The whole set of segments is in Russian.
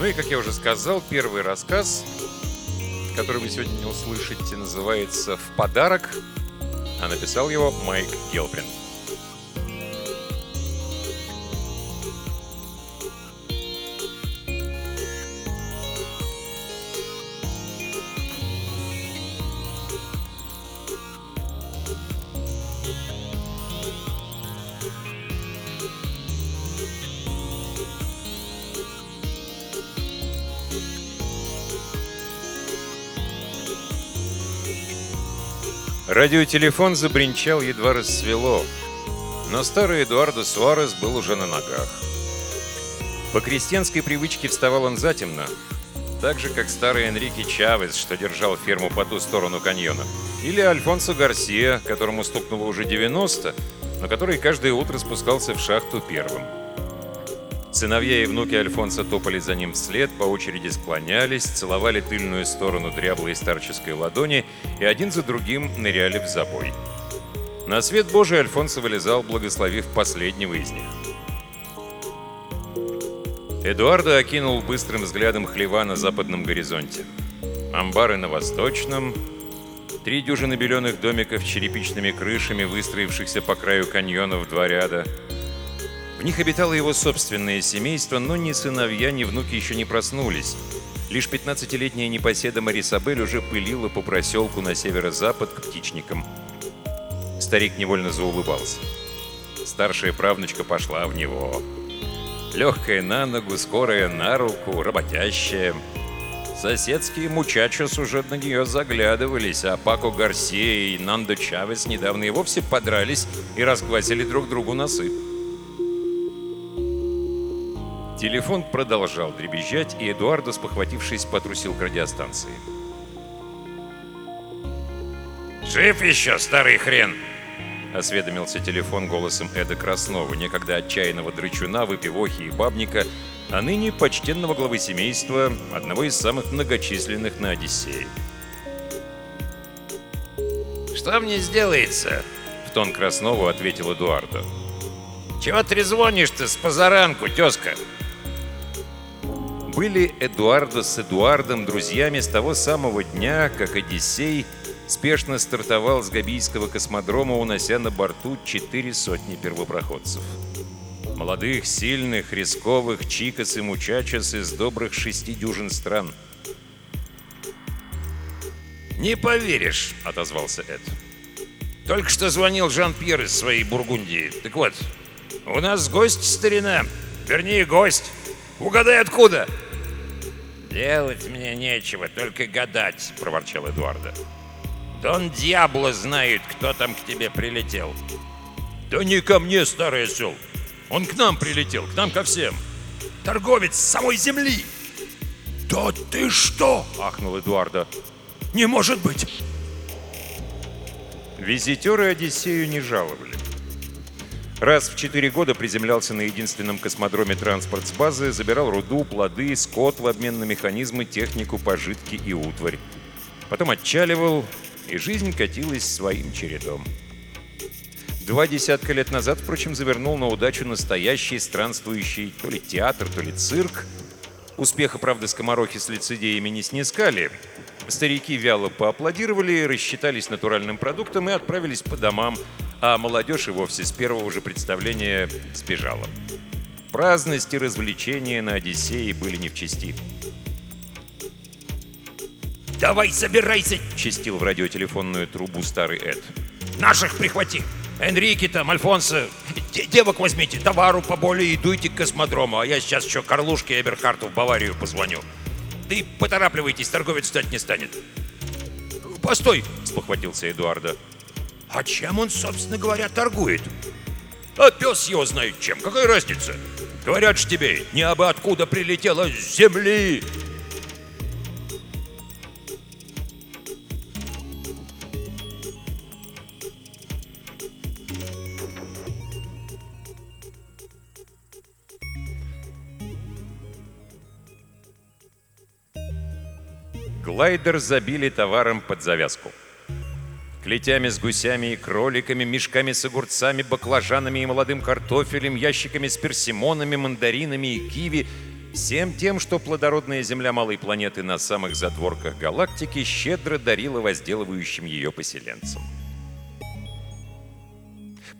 Ну и, как я уже сказал, первый рассказ, который вы сегодня не услышите, называется «В подарок», а написал его Майк Гелбрин. Радиотелефон забринчал, едва рассвело, но старый Эдуардо Суарес был уже на ногах. По крестьянской привычке вставал он затемно, так же, как старый Энрике Чавес, что держал ферму по ту сторону каньона, или Альфонсо Гарсия, которому стукнуло уже 90, но который каждое утро спускался в шахту первым. Сыновья и внуки Альфонса топали за ним вслед, по очереди склонялись, целовали тыльную сторону дряблой старческой ладони и один за другим ныряли в забой. На свет Божий Альфонсо вылезал, благословив последнего из них. Эдуардо окинул быстрым взглядом хлева на западном горизонте. Амбары на восточном, три дюжины беленых домиков с черепичными крышами, выстроившихся по краю каньона в два ряда — в них обитало его собственное семейство, но ни сыновья, ни внуки еще не проснулись. Лишь 15-летняя непоседа Марисабель уже пылила по проселку на северо-запад к птичникам. Старик невольно заулыбался. Старшая правнучка пошла в него. Легкая на ногу, скорая на руку, работящая. Соседские мучачос уже на нее заглядывались, а Пако Гарсия и Нандо Чавес недавно и вовсе подрались и разгвазили друг другу носы. Телефон продолжал дребезжать, и Эдуардо, спохватившись, потрусил к радиостанции. «Жив еще, старый хрен!» — осведомился телефон голосом Эда Краснова, некогда отчаянного дрычуна, выпивохи и бабника, а ныне почтенного главы семейства, одного из самых многочисленных на Одиссее. «Что мне сделается?» — в тон Краснову ответил Эдуардо. «Чего трезвонишь-то с позаранку, тезка?» Были Эдуардо с Эдуардом друзьями с того самого дня, как Одиссей спешно стартовал с Габийского космодрома, унося на борту четыре сотни первопроходцев. Молодых, сильных, рисковых, чикас и мучачес из добрых шести дюжин стран. «Не поверишь», — отозвался Эд. «Только что звонил Жан-Пьер из своей Бургундии. Так вот, у нас гость старина. Вернее, гость. Угадай, откуда?» «Делать мне нечего, только гадать», — проворчал Эдуарда. «Дон Дьябло знает, кто там к тебе прилетел». «Да не ко мне, старый осел. Он к нам прилетел, к нам ко всем. Торговец с самой земли». «Да ты что?» — ахнул Эдуарда. «Не может быть!» Визитеры Одиссею не жаловали. Раз в четыре года приземлялся на единственном космодроме транспорт с базы, забирал руду, плоды, скот в обмен на механизмы, технику, пожитки и утварь. Потом отчаливал, и жизнь катилась своим чередом. Два десятка лет назад, впрочем, завернул на удачу настоящий странствующий то ли театр, то ли цирк. Успеха, правда, скоморохи с лицедеями не снискали. Старики вяло поаплодировали, рассчитались натуральным продуктом и отправились по домам, а молодежь и вовсе с первого же представления сбежала. Праздность и развлечения на Одиссее были не в чести. «Давай собирайся!» — чистил в радиотелефонную трубу старый Эд. «Наших прихвати! Энрике там, Альфонсо! Девок возьмите, товару поболее и дуйте к космодрому, а я сейчас еще Карлушке Эберхарту в Баварию позвоню. Да и поторапливайтесь, торговец стать не станет!» «Постой!» — спохватился Эдуарда. А чем он, собственно говоря, торгует? А пес его знает чем. Какая разница? Говорят же тебе, не абы откуда прилетело с земли. Глайдер забили товаром под завязку клетями с гусями и кроликами, мешками с огурцами, баклажанами и молодым картофелем, ящиками с персимонами, мандаринами и киви. всем тем, что плодородная земля малой планеты на самых затворках галактики щедро дарила возделывающим ее поселенцам.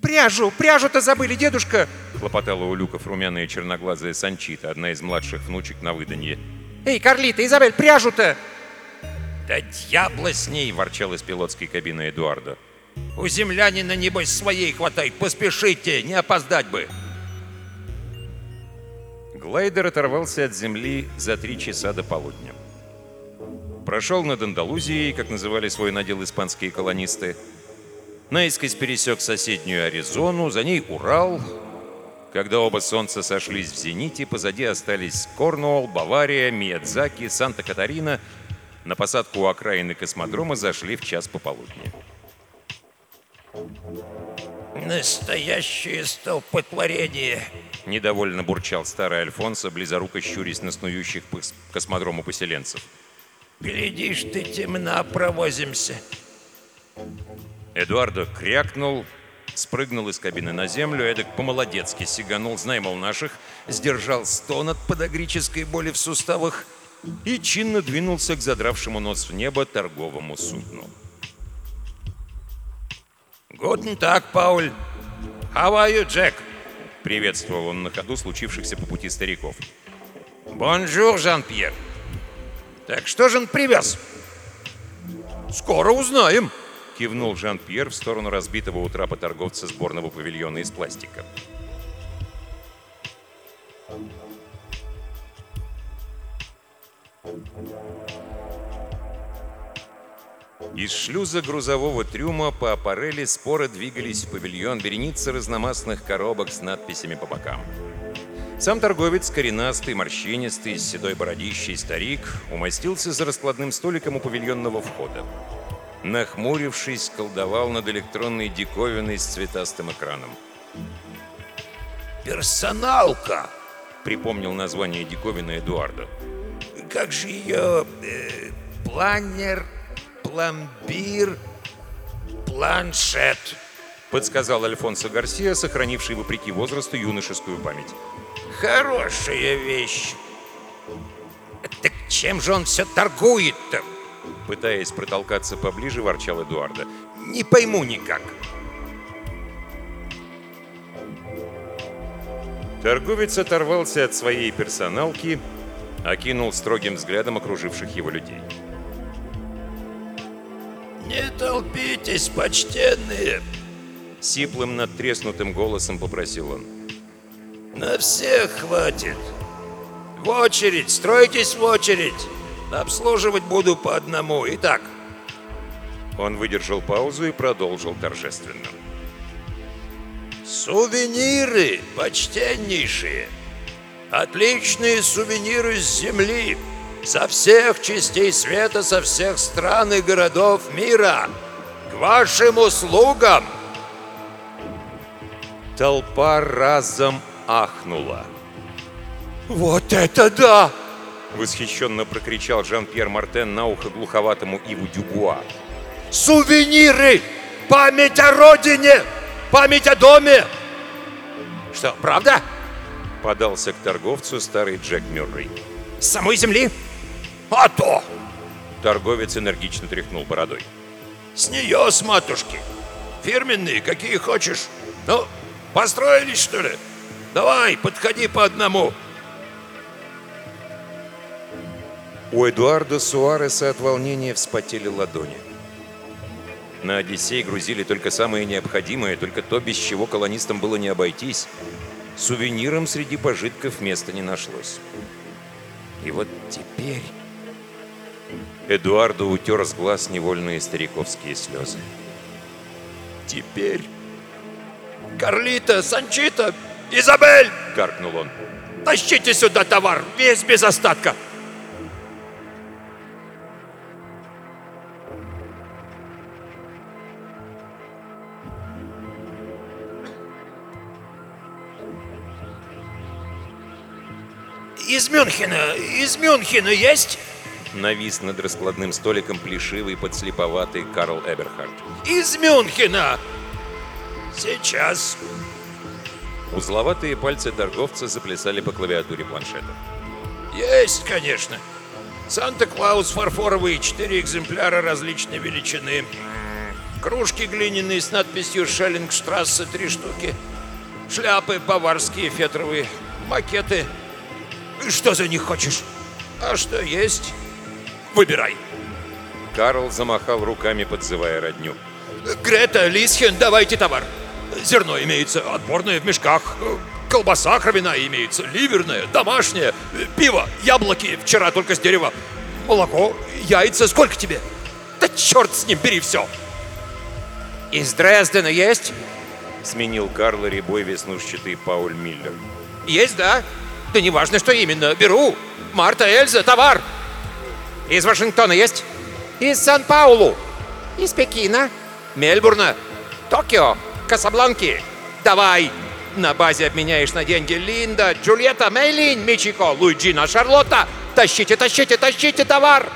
«Пряжу! Пряжу-то забыли, дедушка!» Хлопотала у люков румяная черноглазая Санчита, одна из младших внучек на выданье. «Эй, Карлита, Изабель, пряжу-то!» Да дьябла с ней, Ворчал из пилотской кабины Эдуарда. У землянина, небось, своей хватает. Поспешите, не опоздать бы. Глайдер оторвался от земли за три часа до полудня. Прошел над Андалузией, как называли свой надел испанские колонисты. Наискось пересек соседнюю Аризону, за ней Урал. Когда оба солнца сошлись в зените, позади остались Корнуолл, Бавария, Миядзаки, Санта-Катарина. На посадку у окраины космодрома зашли в час пополудни. Настоящее столпотворение. Недовольно бурчал старый Альфонсо, близоруко щурясь на снующих по космодрому поселенцев. Глядишь, ты темна провозимся. Эдуардо крякнул, спрыгнул из кабины на землю, эдак по-молодецки сиганул, знай, мол, наших, сдержал стон от подагрической боли в суставах и чинно двинулся к задравшему нос в небо торговому судну. Guten Tag, Пауль. How are you, Джек? Приветствовал он на ходу случившихся по пути стариков. Bonjour, Жан-Пьер. Так что же он привез? «Скоро узнаем!» Кивнул Жан-Пьер в сторону разбитого у трапа торговца сборного павильона из пластика. Из шлюза грузового трюма по аппарели споро двигались в павильон вереницы разномастных коробок с надписями по бокам. Сам торговец, коренастый, морщинистый, с седой бородищей старик, умостился за раскладным столиком у павильонного входа. Нахмурившись, колдовал над электронной диковиной с цветастым экраном. Персоналка. Припомнил название диковины Эдуарда. Как же ее... э, планер, пломбир, планшет. Подсказал Альфонсо Гарсия, сохранивший вопреки возрасту юношескую память. Хорошая вещь. Так чем же он все торгует-то? Пытаясь протолкаться поближе, ворчал Эдуарда. Не пойму никак. Торговец оторвался от своей персоналки, окинул строгим взглядом окруживших его людей. Не толпитесь, почтенные. Сиплым надтреснутым голосом попросил он. На всех хватит. В очередь, стройтесь в очередь. Обслуживать буду по одному. Итак, Он выдержал паузу и продолжил торжественно. сувениры, почтеннейшие. Отличные сувениры с земли. Со всех частей света, со всех стран и городов мира. К вашим услугам. Толпа разом ахнула. «Вот это да!» Восхищенно прокричал Жан-Пьер Мартен на ухо глуховатому Иву Дюбуа. Сувениры! Память о родине! Память о доме! Что, правда? Подался к торговцу старый Джек Мюррей. С самой земли? А то! Торговец энергично тряхнул бородой. С нее, с матушки. Фирменные, какие хочешь. Ну, построились, что ли? Давай, подходи по одному. У Эдуарда Суареса от волнения вспотели ладони. На Одиссей грузили только самое необходимое, только то, без чего колонистам было не обойтись. Сувениром среди пожитков места не нашлось. И вот теперь... Эдуарду утер с глаз невольные стариковские слезы. Теперь... Карлита, Санчита, Изабель! Каркнул он. Тащите сюда товар, весь без остатка! Из Мюнхена, из Мюнхена есть? Навис над раскладным столиком плешивый, подслеповатый Карл Эберхард. Из Мюнхена. Сейчас. Узловатые пальцы торговца заплясали по клавиатуре планшета. Есть, конечно. Санта-Клаус фарфоровый, четыре экземпляра различной величины. Кружки глиняные с надписью «Шеллингштрассе» три штуки. Шляпы баварские фетровые. Макеты. Что за них хочешь? А что есть? Выбирай. Карл замахал руками, подзывая родню. Грета, Лисхен, давайте товар. Зерно имеется, отборное в мешках. Колбаса кровяная имеется, ливерная, домашняя. Пиво, яблоки, вчера только с дерева. Молоко, яйца, сколько тебе? Да черт с ним, бери все. Из Дрездена есть? Сменил Карла рябой веснушчатый Пауль Миллер. Есть, да? Да не важно, что именно. Беру. Марта, Эльза, товар. Из Вашингтона есть? Из Сан-Паулу. Из Пекина. Мельбурна. Токио. Касабланки. Давай. На базе обменяешь на деньги Линда, Джульетта, Мейлин, Мичико, Луиджина, Шарлотта. Тащите, тащите, тащите товар.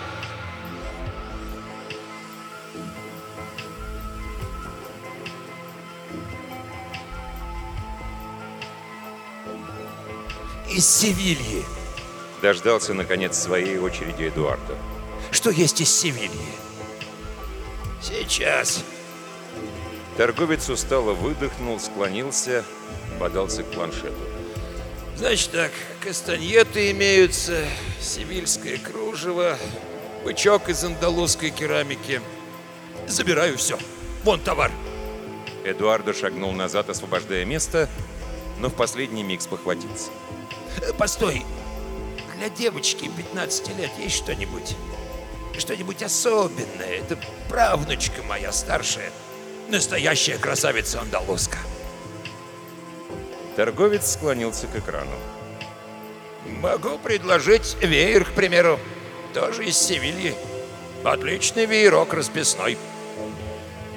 Из Севильи. Дождался, наконец, своей очереди Эдуарда. Что есть из Севильи? Сейчас. Торговец устало выдохнул, склонился, подался к планшету. Значит так, кастаньеты имеются, севильское кружево, бычок из андалузской керамики. Забираю все. Вон товар. Эдуардо шагнул назад, освобождая место, но в последний миг спохватился. Э, Постой. Для девочки 15 лет есть что-нибудь? Что-нибудь особенное? Это правнучка моя старшая. Настоящая красавица андалузка. Торговец склонился к экрану. Могу предложить веер, к примеру. Тоже из Севильи. Отличный веерок расписной.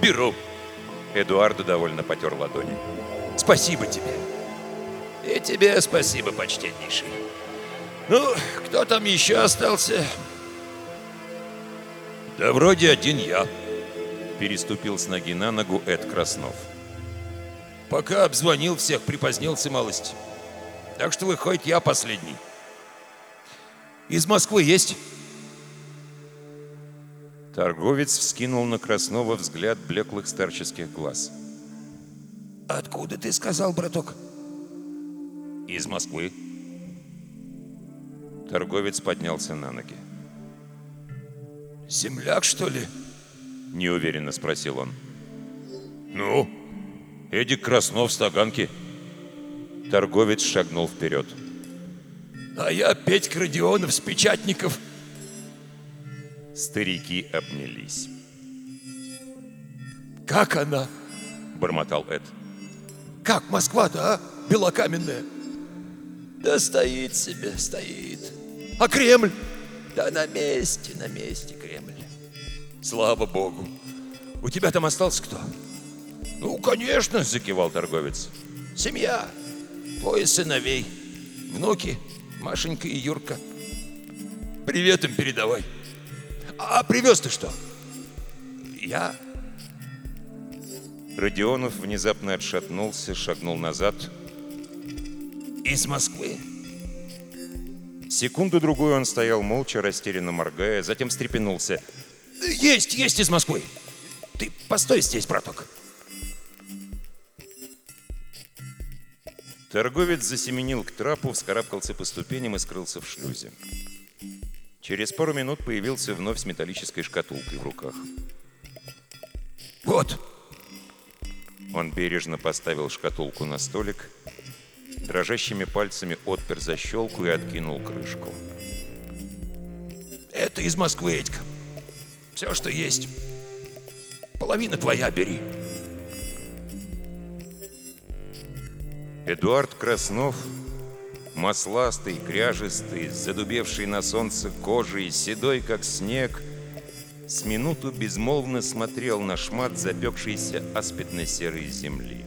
Беру. Эдуардо довольно потер ладони. Спасибо тебе. И тебе спасибо, почтеннейший. Ну, кто там еще остался? Да вроде один я. Переступил с ноги на ногу Эд Краснов. Пока обзвонил всех, припозднился малость. Так что выходит, я последний. Из Москвы есть? Торговец вскинул на Краснова взгляд блеклых старческих глаз. Откуда ты сказал, браток? Из Москвы. Торговец поднялся на ноги. Земляк, что ли? Неуверенно спросил он. Ну, Эдик Краснов Таганки. Торговец шагнул вперед. А я Петька Родионов с Печатников. Старики обнялись. Как она? Бормотал Эд. Как Москва-то, а? Белокаменная. Да стоит себе, стоит. А Кремль? Да на месте, на месте Кремль. Слава богу. У тебя там остался кто? Ну, конечно, Закивал торговец. семья. Двое сыновей. Внуки, Машенька и Юрка. Привет им передавай. А привез ты что? Я Родионов внезапно отшатнулся, шагнул назад. из Москвы. Секунду-другую он стоял молча, растерянно моргая, затем встрепенулся. Есть, есть из Москвы. Ты постой здесь, браток. Торговец засеменил к трапу, вскарабкался по ступеням и скрылся в шлюзе. Через пару минут появился вновь с металлической шкатулкой в руках. Вот. Он бережно поставил шкатулку на столик, дрожащими пальцами отпер защелку и откинул крышку. Это из Москвы, Этька. Все, что есть. Половина твоя бери. Эдуард Краснов, масластый, кряжистый, задубевший на солнце кожей, седой, как снег, с минуту безмолвно смотрел на шмат запекшейся аспидно-серой земли.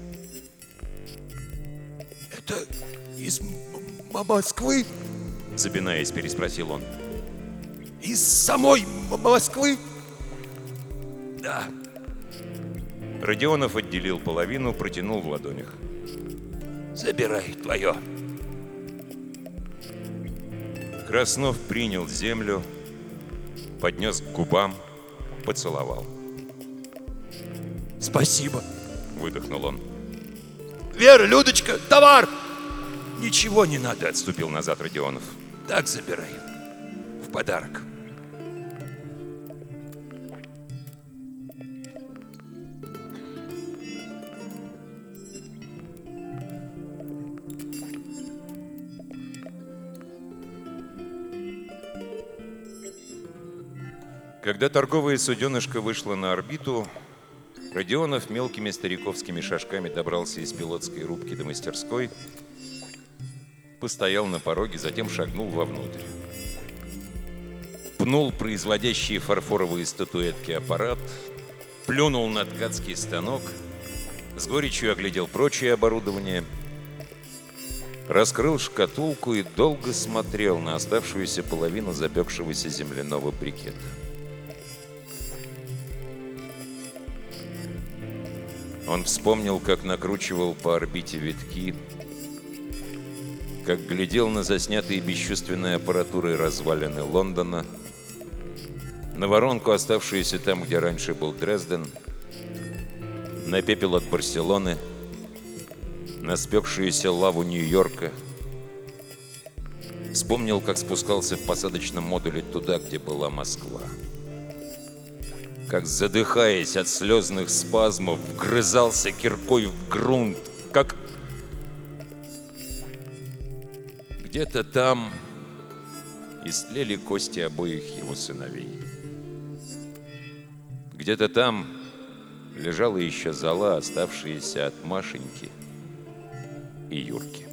Из Москвы? Запинаясь, переспросил он. Из самой Москвы? Да, Родионов отделил половину, протянул в ладонях. забирай твое. Краснов принял землю, поднес к губам, поцеловал. Спасибо. Выдохнул он. Вера, Людочка, товар! Ничего не надо, отступил назад Родионов. Так забирай. В подарок. Когда торговая суденышко вышло на орбиту, Родионов мелкими стариковскими шажками добрался из пилотской рубки до мастерской, постоял на пороге, затем шагнул вовнутрь. Пнул производящие фарфоровые статуэтки аппарат, плюнул на ткацкий станок, с горечью оглядел прочее оборудование, раскрыл шкатулку и долго смотрел на оставшуюся половину запекшегося земляного брикета. Он вспомнил, как накручивал по орбите витки, как глядел на заснятые бесчувственной аппаратурой развалины Лондона, на воронку, оставшуюся там, где раньше был Дрезден, на пепел от Барселоны, на спекшуюся лаву Нью-Йорка. Вспомнил, как спускался в посадочном модуле туда, где была Москва как, задыхаясь от слезных спазмов, вгрызался киркой в грунт, как... Где-то там истлели кости обоих его сыновей. Где-то там лежала еще зола, оставшаяся от Машеньки и Юрки.